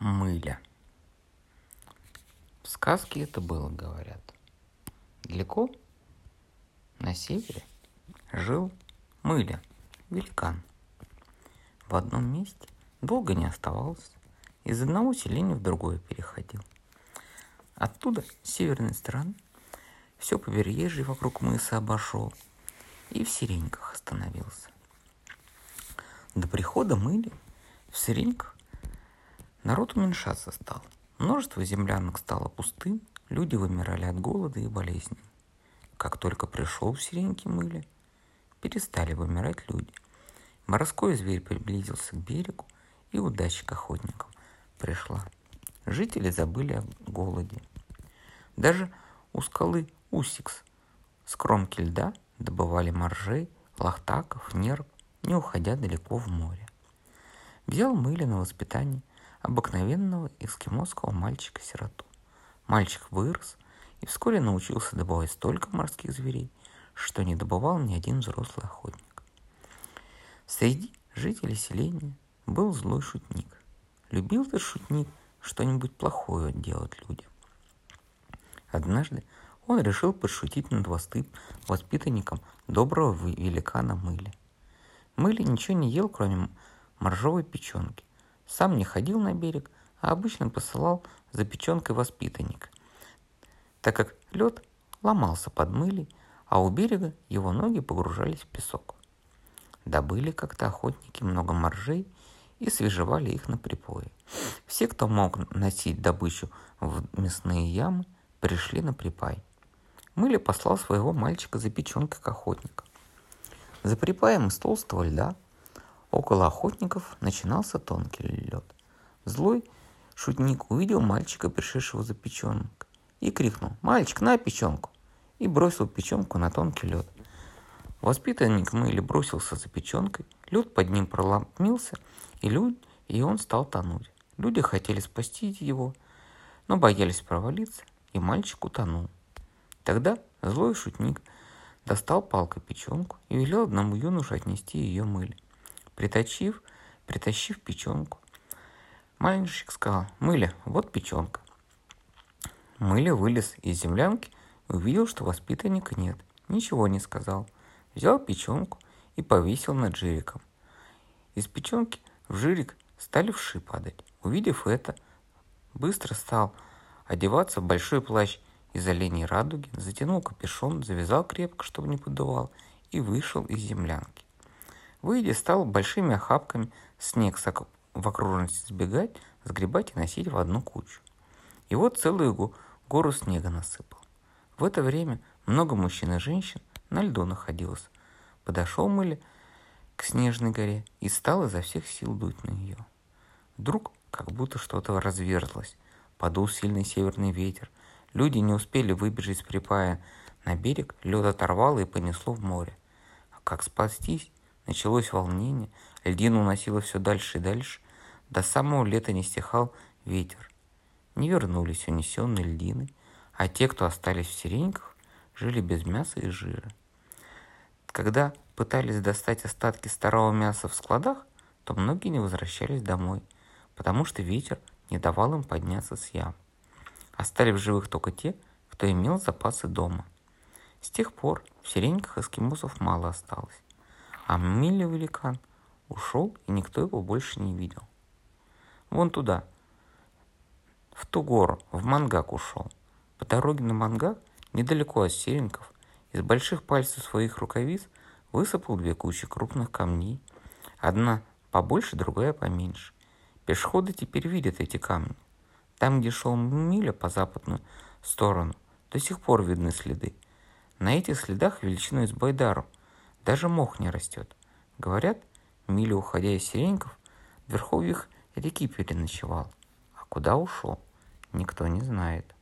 мыля. В сказке это было, говорят. Далеко на севере жил мыля, великан. В одном месте долго не оставался, из одного селения в другое переходил. Оттуда, с северной стороны, все побережье вокруг мыса обошел и в Сиреньках остановился. До прихода мыли в Сиреньках Народ уменьшаться стал. Множество землянок стало пустым, люди вымирали от голода и болезней. Как только пришел в сиреньки мыли, перестали вымирать люди. Морской зверь приблизился к берегу, и удача к охотникам пришла. Жители забыли о голоде. Даже у скалы Усикс с кромки льда добывали моржей, лохтаков, нерв, не уходя далеко в море. Взял Мыли на воспитание обыкновенного эскимосского мальчика-сироту. Мальчик вырос и вскоре научился добывать столько морских зверей, что не добывал ни один взрослый охотник. Среди жителей селения был злой шутник. Любил этот шутник что-нибудь плохое делать людям. Однажды он решил подшутить над воспитанником доброго великана Мыли. Мыли ничего не ел, кроме моржовой печенки, сам не ходил на берег, а обычно посылал за печенкой воспитанник, так как лед ломался под мылей, а у берега его ноги погружались в песок. Добыли как-то охотники много моржей и свежевали их на припое. Все, кто мог носить добычу в мясные ямы, пришли на припай. Мыли послал своего мальчика за печенкой к охотникам. За припаем из толстого льда – Около охотников начинался тонкий лед. Злой шутник увидел мальчика, пришедшего за печенкой, и крикнул «Мальчик, на печенку!» и бросил печенку на тонкий лед. Воспитанник Мэйли бросился за печенкой, лед под ним проломился, и, люд, и он стал тонуть. Люди хотели спасти его, но боялись провалиться, и мальчик утонул. Тогда злой шутник достал палкой печенку и велел одному юноше отнести ее мыль притащив, притащив печенку. Мальчик сказал, Мыля, вот печенка. Мыля вылез из землянки и увидел, что воспитанника нет. Ничего не сказал. Взял печенку и повесил над жириком. Из печенки в жирик стали вши падать. Увидев это, быстро стал одеваться в большой плащ из оленей радуги, затянул капюшон, завязал крепко, чтобы не подувал, и вышел из землянки. Выйдя, стал большими охапками снег в окружности сбегать, сгребать и носить в одну кучу. И вот целую гору снега насыпал. В это время много мужчин и женщин на льду находилось. Подошел Мыли к снежной горе и стал изо всех сил дуть на нее. Вдруг как будто что-то разверзлось. Подул сильный северный ветер. Люди не успели выбежать с припая на берег, лед оторвало и понесло в море. А как спастись, Началось волнение, льдину уносило все дальше и дальше. До самого лета не стихал ветер. Не вернулись унесенные льдины, а те, кто остались в сиреньках, жили без мяса и жира. Когда пытались достать остатки старого мяса в складах, то многие не возвращались домой, потому что ветер не давал им подняться с ям. Остались в живых только те, кто имел запасы дома. С тех пор в сиреньках эскимосов мало осталось. А Милли великан ушел, и никто его больше не видел. Вон туда, в ту гору, в Мангак ушел. По дороге на Мангак, недалеко от Серенков, из больших пальцев своих рукавиц высыпал две кучи крупных камней. Одна побольше, другая поменьше. Пешеходы теперь видят эти камни. Там, где шел Миля по западную сторону, до сих пор видны следы. На этих следах величиной с Байдару – даже мох не растет. Говорят, Миля, уходя из Сиреньков, в верховьях реки переночевал. А куда ушел, никто не знает.